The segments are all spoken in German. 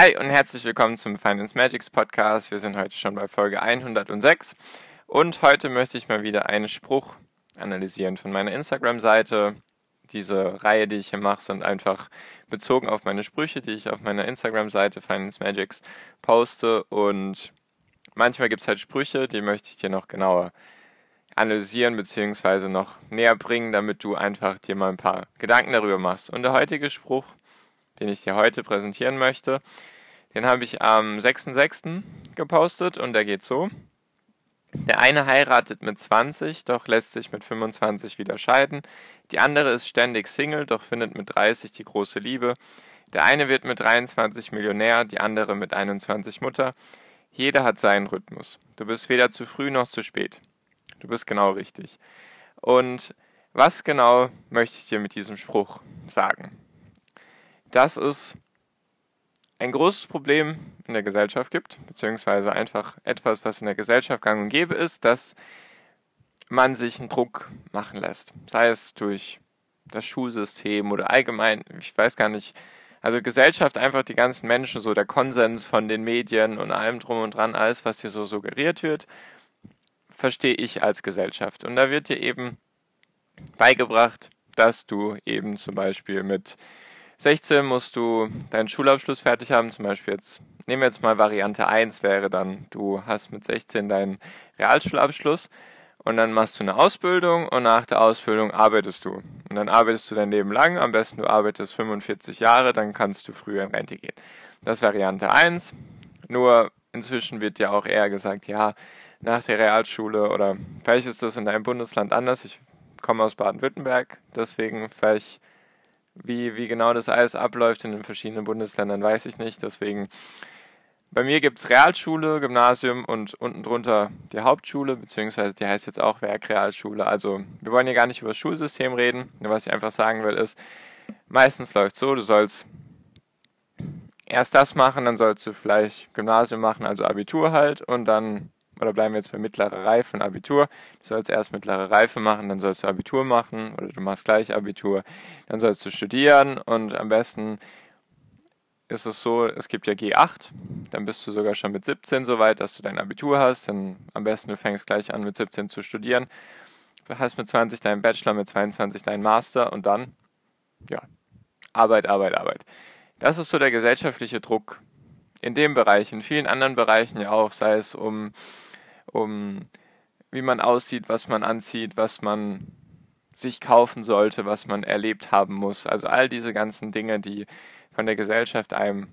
Hi und herzlich willkommen zum Finance Magics Podcast. Wir sind heute schon bei Folge 106 und heute möchte ich mal wieder einen Spruch analysieren von meiner Instagram-Seite. Diese Reihe, die ich hier mache, sind einfach bezogen auf meine Sprüche, die ich auf meiner Instagram-Seite Finance Magics poste und manchmal gibt es halt Sprüche, die möchte ich dir noch genauer analysieren bzw. noch näher bringen, damit du einfach dir mal ein paar Gedanken darüber machst. Und der heutige Spruch den ich dir heute präsentieren möchte. Den habe ich am 6.6. gepostet und der geht so. Der eine heiratet mit 20, doch lässt sich mit 25 wieder scheiden. Die andere ist ständig Single, doch findet mit 30 die große Liebe. Der eine wird mit 23 Millionär, die andere mit 21 Mutter. Jeder hat seinen Rhythmus. Du bist weder zu früh noch zu spät. Du bist genau richtig. Und was genau möchte ich dir mit diesem Spruch sagen? Dass es ein großes Problem in der Gesellschaft gibt, beziehungsweise einfach etwas, was in der Gesellschaft gang und gäbe ist, dass man sich einen Druck machen lässt. Sei es durch das Schulsystem oder allgemein, ich weiß gar nicht, also Gesellschaft, einfach die ganzen Menschen, so der Konsens von den Medien und allem drum und dran, alles, was dir so suggeriert wird, verstehe ich als Gesellschaft. Und da wird dir eben beigebracht, dass du eben zum Beispiel mit 16 musst du deinen Schulabschluss fertig haben, zum Beispiel jetzt, nehmen wir jetzt mal Variante 1 wäre dann, du hast mit 16 deinen Realschulabschluss und dann machst du eine Ausbildung und nach der Ausbildung arbeitest du. Und dann arbeitest du dein Leben lang, am besten du arbeitest 45 Jahre, dann kannst du früher in Rente gehen. Das ist Variante 1. Nur inzwischen wird ja auch eher gesagt, ja, nach der Realschule oder vielleicht ist das in deinem Bundesland anders. Ich komme aus Baden-Württemberg, deswegen vielleicht wie, wie genau das alles abläuft in den verschiedenen Bundesländern, weiß ich nicht. Deswegen, bei mir gibt es Realschule, Gymnasium und unten drunter die Hauptschule, beziehungsweise die heißt jetzt auch Werkrealschule. Also, wir wollen hier gar nicht über das Schulsystem reden. Nur was ich einfach sagen will, ist, meistens läuft es so, du sollst erst das machen, dann sollst du vielleicht Gymnasium machen, also Abitur halt, und dann oder bleiben wir jetzt bei mittlerer Reife und Abitur. Du sollst erst mittlere Reife machen, dann sollst du Abitur machen oder du machst gleich Abitur, dann sollst du studieren und am besten ist es so, es gibt ja G8, dann bist du sogar schon mit 17 so weit, dass du dein Abitur hast, dann am besten du fängst gleich an mit 17 zu studieren, du hast mit 20 deinen Bachelor, mit 22 deinen Master und dann, ja, Arbeit, Arbeit, Arbeit. Das ist so der gesellschaftliche Druck in dem Bereich, in vielen anderen Bereichen ja auch, sei es um um wie man aussieht, was man anzieht, was man sich kaufen sollte, was man erlebt haben muss. Also all diese ganzen Dinge, die von der Gesellschaft einem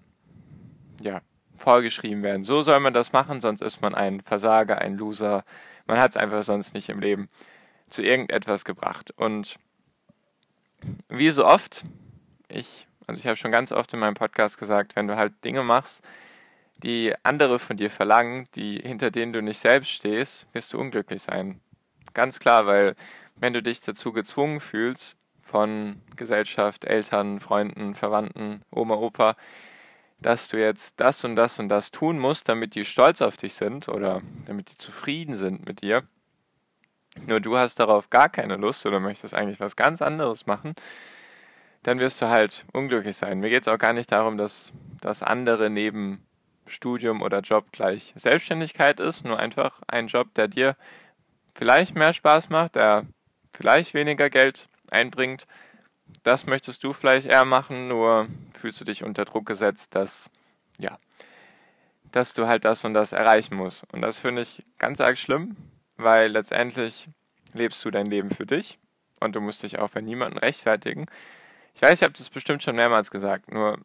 ja, vorgeschrieben werden. So soll man das machen, sonst ist man ein Versager, ein Loser. Man hat es einfach sonst nicht im Leben zu irgendetwas gebracht. Und wie so oft, ich, also ich habe schon ganz oft in meinem Podcast gesagt, wenn du halt Dinge machst, die andere von dir verlangen, die hinter denen du nicht selbst stehst, wirst du unglücklich sein. Ganz klar, weil wenn du dich dazu gezwungen fühlst von Gesellschaft, Eltern, Freunden, Verwandten, Oma, Opa, dass du jetzt das und das und das tun musst, damit die stolz auf dich sind oder damit die zufrieden sind mit dir, nur du hast darauf gar keine Lust oder möchtest eigentlich was ganz anderes machen, dann wirst du halt unglücklich sein. Mir geht es auch gar nicht darum, dass das andere neben Studium oder Job gleich Selbstständigkeit ist, nur einfach ein Job, der dir vielleicht mehr Spaß macht, der vielleicht weniger Geld einbringt. Das möchtest du vielleicht eher machen, nur fühlst du dich unter Druck gesetzt, dass, ja, dass du halt das und das erreichen musst. Und das finde ich ganz arg schlimm, weil letztendlich lebst du dein Leben für dich und du musst dich auch bei niemandem rechtfertigen. Ich weiß, ich habe das bestimmt schon mehrmals gesagt, nur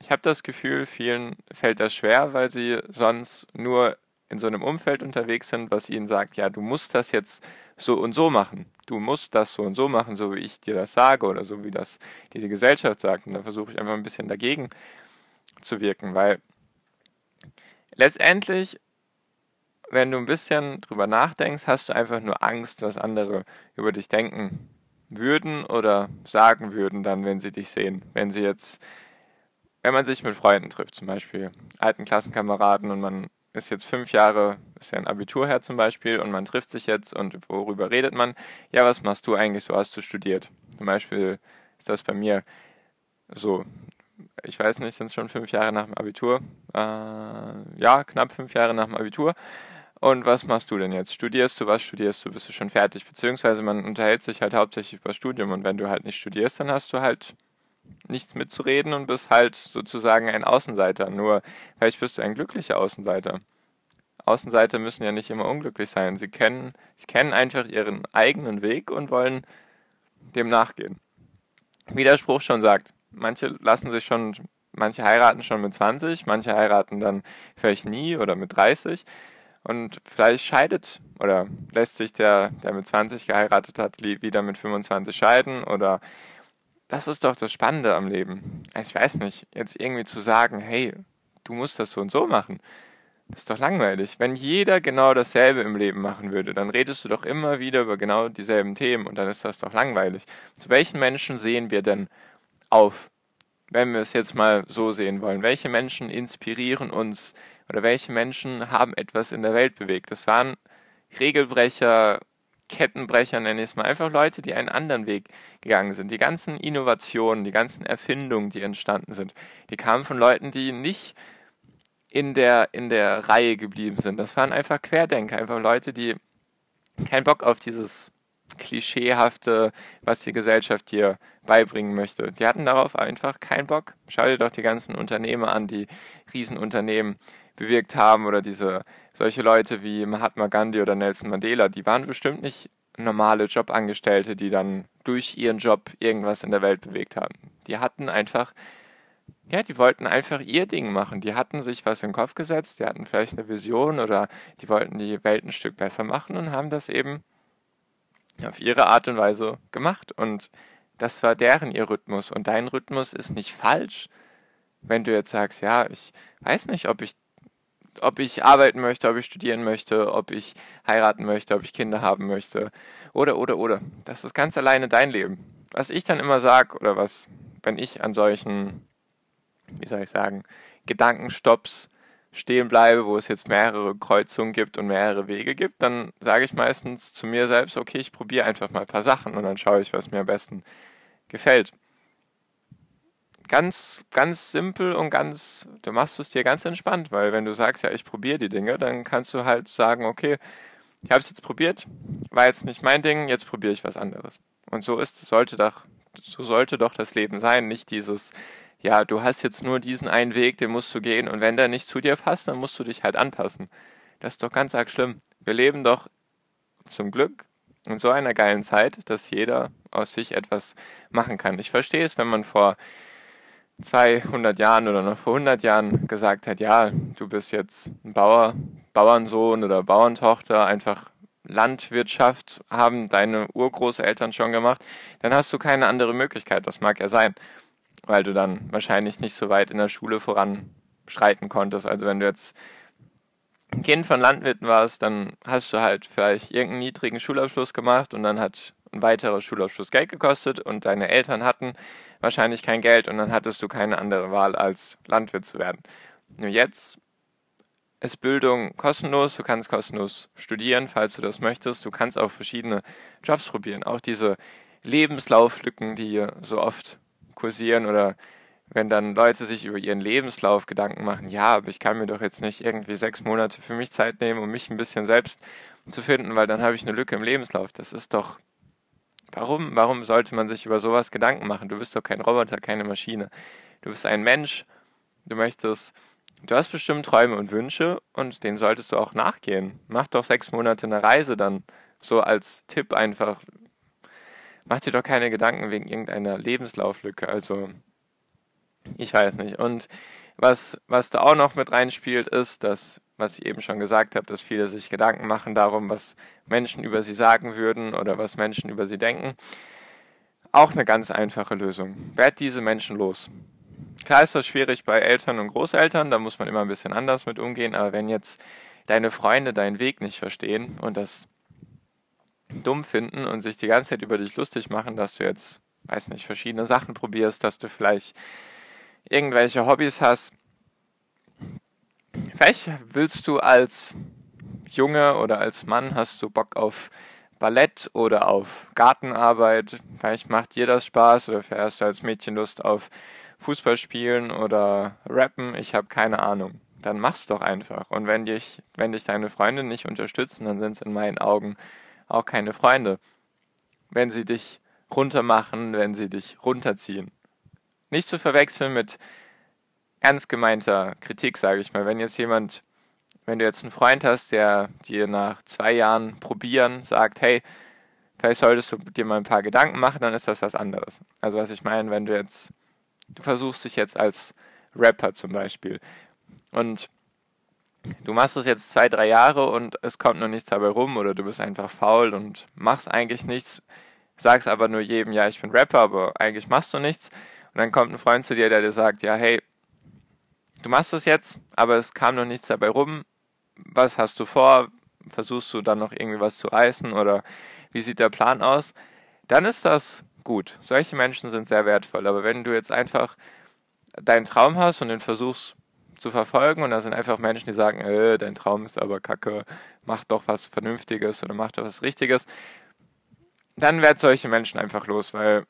ich habe das Gefühl, vielen fällt das schwer, weil sie sonst nur in so einem Umfeld unterwegs sind, was ihnen sagt, ja, du musst das jetzt so und so machen. Du musst das so und so machen, so wie ich dir das sage oder so wie das dir die Gesellschaft sagt. Und da versuche ich einfach ein bisschen dagegen zu wirken, weil letztendlich, wenn du ein bisschen drüber nachdenkst, hast du einfach nur Angst, was andere über dich denken würden oder sagen würden dann, wenn sie dich sehen. Wenn sie jetzt, wenn man sich mit Freunden trifft, zum Beispiel alten Klassenkameraden und man ist jetzt fünf Jahre, ist ja ein Abitur her zum Beispiel und man trifft sich jetzt und worüber redet man? Ja, was machst du eigentlich so? Hast du studiert? Zum Beispiel ist das bei mir so, ich weiß nicht, sind es schon fünf Jahre nach dem Abitur? Äh, ja, knapp fünf Jahre nach dem Abitur. Und was machst du denn jetzt? Studierst du, was studierst du? Bist du schon fertig? Beziehungsweise man unterhält sich halt hauptsächlich über Studium und wenn du halt nicht studierst, dann hast du halt nichts mitzureden und bist halt sozusagen ein Außenseiter. Nur vielleicht bist du ein glücklicher Außenseiter. Außenseiter müssen ja nicht immer unglücklich sein. Sie kennen, sie kennen einfach ihren eigenen Weg und wollen dem nachgehen. Wie der Spruch schon sagt, manche lassen sich schon, manche heiraten schon mit 20, manche heiraten dann vielleicht nie oder mit 30 und vielleicht scheidet oder lässt sich der, der mit 20 geheiratet hat, wieder mit 25 scheiden oder das ist doch das Spannende am Leben. Ich weiß nicht, jetzt irgendwie zu sagen, hey, du musst das so und so machen. Das ist doch langweilig. Wenn jeder genau dasselbe im Leben machen würde, dann redest du doch immer wieder über genau dieselben Themen und dann ist das doch langweilig. Zu welchen Menschen sehen wir denn auf, wenn wir es jetzt mal so sehen wollen? Welche Menschen inspirieren uns oder welche Menschen haben etwas in der Welt bewegt? Das waren Regelbrecher, Kettenbrecher nenne ich es mal, einfach Leute, die einen anderen Weg gegangen sind. Die ganzen Innovationen, die ganzen Erfindungen, die entstanden sind, die kamen von Leuten, die nicht in der, in der Reihe geblieben sind. Das waren einfach Querdenker, einfach Leute, die keinen Bock auf dieses Klischeehafte, was die Gesellschaft dir beibringen möchte. Die hatten darauf einfach keinen Bock. Schau dir doch die ganzen Unternehmer an, die Riesenunternehmen bewirkt haben oder diese solche Leute wie Mahatma Gandhi oder Nelson Mandela, die waren bestimmt nicht normale Jobangestellte, die dann durch ihren Job irgendwas in der Welt bewegt haben. Die hatten einfach, ja, die wollten einfach ihr Ding machen. Die hatten sich was in den Kopf gesetzt, die hatten vielleicht eine Vision oder die wollten die Welt ein Stück besser machen und haben das eben auf ihre Art und Weise gemacht. Und das war deren ihr Rhythmus. Und dein Rhythmus ist nicht falsch, wenn du jetzt sagst, ja, ich weiß nicht, ob ich ob ich arbeiten möchte, ob ich studieren möchte, ob ich heiraten möchte, ob ich Kinder haben möchte. Oder, oder, oder. Das ist ganz alleine dein Leben. Was ich dann immer sage, oder was, wenn ich an solchen, wie soll ich sagen, Gedankenstopps stehen bleibe, wo es jetzt mehrere Kreuzungen gibt und mehrere Wege gibt, dann sage ich meistens zu mir selbst, okay, ich probiere einfach mal ein paar Sachen und dann schaue ich, was mir am besten gefällt ganz, ganz simpel und ganz, du machst es dir ganz entspannt, weil wenn du sagst, ja, ich probiere die Dinge, dann kannst du halt sagen, okay, ich habe es jetzt probiert, war jetzt nicht mein Ding, jetzt probiere ich was anderes. Und so ist, sollte doch, so sollte doch das Leben sein, nicht dieses, ja, du hast jetzt nur diesen einen Weg, den musst du gehen und wenn der nicht zu dir passt, dann musst du dich halt anpassen. Das ist doch ganz arg schlimm. Wir leben doch zum Glück in so einer geilen Zeit, dass jeder aus sich etwas machen kann. Ich verstehe es, wenn man vor 200 Jahren oder noch vor 100 Jahren gesagt hat, ja, du bist jetzt ein Bauer, Bauernsohn oder Bauerntochter, einfach Landwirtschaft haben deine Urgroßeltern schon gemacht, dann hast du keine andere Möglichkeit. Das mag ja sein, weil du dann wahrscheinlich nicht so weit in der Schule voranschreiten konntest. Also wenn du jetzt ein Kind von Landwirten warst, dann hast du halt vielleicht irgendeinen niedrigen Schulabschluss gemacht und dann hat ein weiterer Schulabschluss Geld gekostet und deine Eltern hatten wahrscheinlich kein Geld und dann hattest du keine andere Wahl, als Landwirt zu werden. Nur jetzt ist Bildung kostenlos, du kannst kostenlos studieren, falls du das möchtest. Du kannst auch verschiedene Jobs probieren. Auch diese Lebenslauflücken, die so oft kursieren oder wenn dann Leute sich über ihren Lebenslauf Gedanken machen, ja, aber ich kann mir doch jetzt nicht irgendwie sechs Monate für mich Zeit nehmen, um mich ein bisschen selbst zu finden, weil dann habe ich eine Lücke im Lebenslauf. Das ist doch Warum? Warum sollte man sich über sowas Gedanken machen? Du bist doch kein Roboter, keine Maschine. Du bist ein Mensch. Du möchtest, du hast bestimmt Träume und Wünsche und denen solltest du auch nachgehen. Mach doch sechs Monate eine Reise dann. So als Tipp einfach. Mach dir doch keine Gedanken wegen irgendeiner Lebenslauflücke. Also, ich weiß nicht. Und was, was da auch noch mit reinspielt, ist, dass was ich eben schon gesagt habe, dass viele sich Gedanken machen darum, was Menschen über sie sagen würden oder was Menschen über sie denken. Auch eine ganz einfache Lösung. Werd diese Menschen los. klar ist das schwierig bei Eltern und Großeltern, da muss man immer ein bisschen anders mit umgehen, aber wenn jetzt deine Freunde deinen Weg nicht verstehen und das dumm finden und sich die ganze Zeit über dich lustig machen, dass du jetzt, weiß nicht, verschiedene Sachen probierst, dass du vielleicht irgendwelche Hobbys hast. Vielleicht willst du als Junge oder als Mann, hast du Bock auf Ballett oder auf Gartenarbeit. Vielleicht macht dir das Spaß oder hast du als Mädchen Lust auf Fußball spielen oder Rappen. Ich habe keine Ahnung. Dann mach's doch einfach. Und wenn dich, wenn dich deine Freunde nicht unterstützen, dann sind es in meinen Augen auch keine Freunde. Wenn sie dich runtermachen, wenn sie dich runterziehen. Nicht zu verwechseln mit ernst gemeinter Kritik, sage ich mal. Wenn jetzt jemand, wenn du jetzt einen Freund hast, der dir nach zwei Jahren probieren sagt, hey, vielleicht solltest du dir mal ein paar Gedanken machen, dann ist das was anderes. Also was ich meine, wenn du jetzt, du versuchst dich jetzt als Rapper zum Beispiel und du machst es jetzt zwei, drei Jahre und es kommt noch nichts dabei rum oder du bist einfach faul und machst eigentlich nichts, sagst aber nur jedem, ja, ich bin Rapper, aber eigentlich machst du nichts. Und dann kommt ein Freund zu dir, der dir sagt, ja, hey, du machst es jetzt, aber es kam noch nichts dabei rum. Was hast du vor? Versuchst du dann noch irgendwie was zu reißen oder wie sieht der Plan aus? Dann ist das gut. Solche Menschen sind sehr wertvoll. Aber wenn du jetzt einfach deinen Traum hast und den versuchst zu verfolgen und da sind einfach Menschen, die sagen, äh, dein Traum ist aber kacke, mach doch was Vernünftiges oder mach doch was Richtiges, dann werden solche Menschen einfach los, weil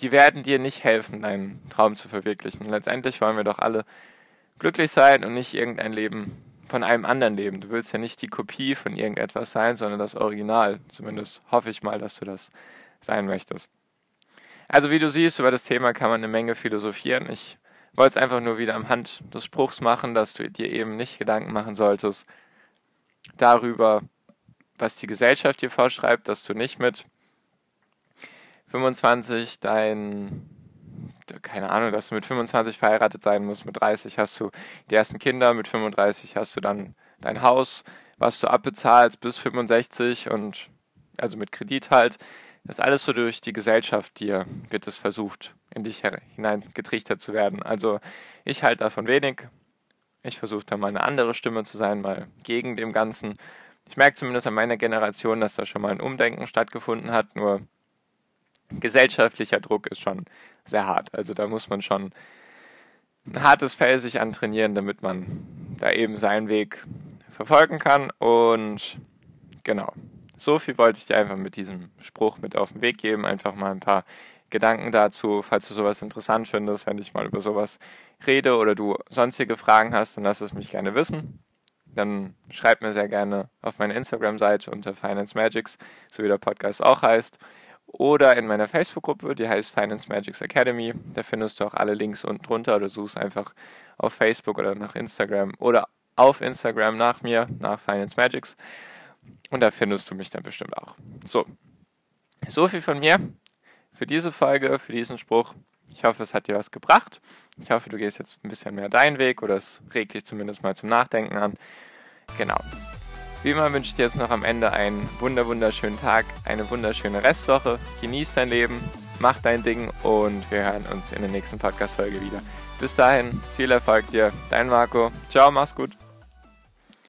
die werden dir nicht helfen, deinen Traum zu verwirklichen. letztendlich wollen wir doch alle glücklich sein und nicht irgendein Leben von einem anderen leben. Du willst ja nicht die Kopie von irgendetwas sein, sondern das Original. Zumindest hoffe ich mal, dass du das sein möchtest. Also wie du siehst, über das Thema kann man eine Menge philosophieren. Ich wollte es einfach nur wieder am Hand des Spruchs machen, dass du dir eben nicht Gedanken machen solltest darüber, was die Gesellschaft dir vorschreibt, dass du nicht mit 25 dein, keine Ahnung, dass du mit 25 verheiratet sein musst, mit 30 hast du die ersten Kinder, mit 35 hast du dann dein Haus, was du abbezahlst bis 65 und also mit Kredit halt. Das ist alles so durch die Gesellschaft dir wird es versucht, in dich hineingetrichtert zu werden. Also ich halte davon wenig. Ich versuche da mal eine andere Stimme zu sein, mal gegen dem Ganzen. Ich merke zumindest an meiner Generation, dass da schon mal ein Umdenken stattgefunden hat, nur gesellschaftlicher Druck ist schon sehr hart. Also da muss man schon ein hartes Fell sich antrainieren, damit man da eben seinen Weg verfolgen kann. Und genau, so viel wollte ich dir einfach mit diesem Spruch mit auf den Weg geben. Einfach mal ein paar Gedanken dazu, falls du sowas interessant findest, wenn ich mal über sowas rede oder du sonstige Fragen hast, dann lass es mich gerne wissen. Dann schreib mir sehr gerne auf meine Instagram-Seite unter Finance Magics, so wie der Podcast auch heißt oder in meiner Facebook-Gruppe, die heißt Finance Magics Academy. Da findest du auch alle Links unten drunter oder suchst einfach auf Facebook oder nach Instagram oder auf Instagram nach mir, nach Finance Magics. Und da findest du mich dann bestimmt auch. So, so viel von mir für diese Folge, für diesen Spruch. Ich hoffe, es hat dir was gebracht. Ich hoffe, du gehst jetzt ein bisschen mehr deinen Weg oder es regt dich zumindest mal zum Nachdenken an. Genau. Wie immer wünsche ich dir jetzt noch am Ende einen wunder wunderschönen Tag, eine wunderschöne Restwoche. Genieß dein Leben, mach dein Ding und wir hören uns in der nächsten Podcast-Folge wieder. Bis dahin, viel Erfolg dir. Dein Marco. Ciao, mach's gut.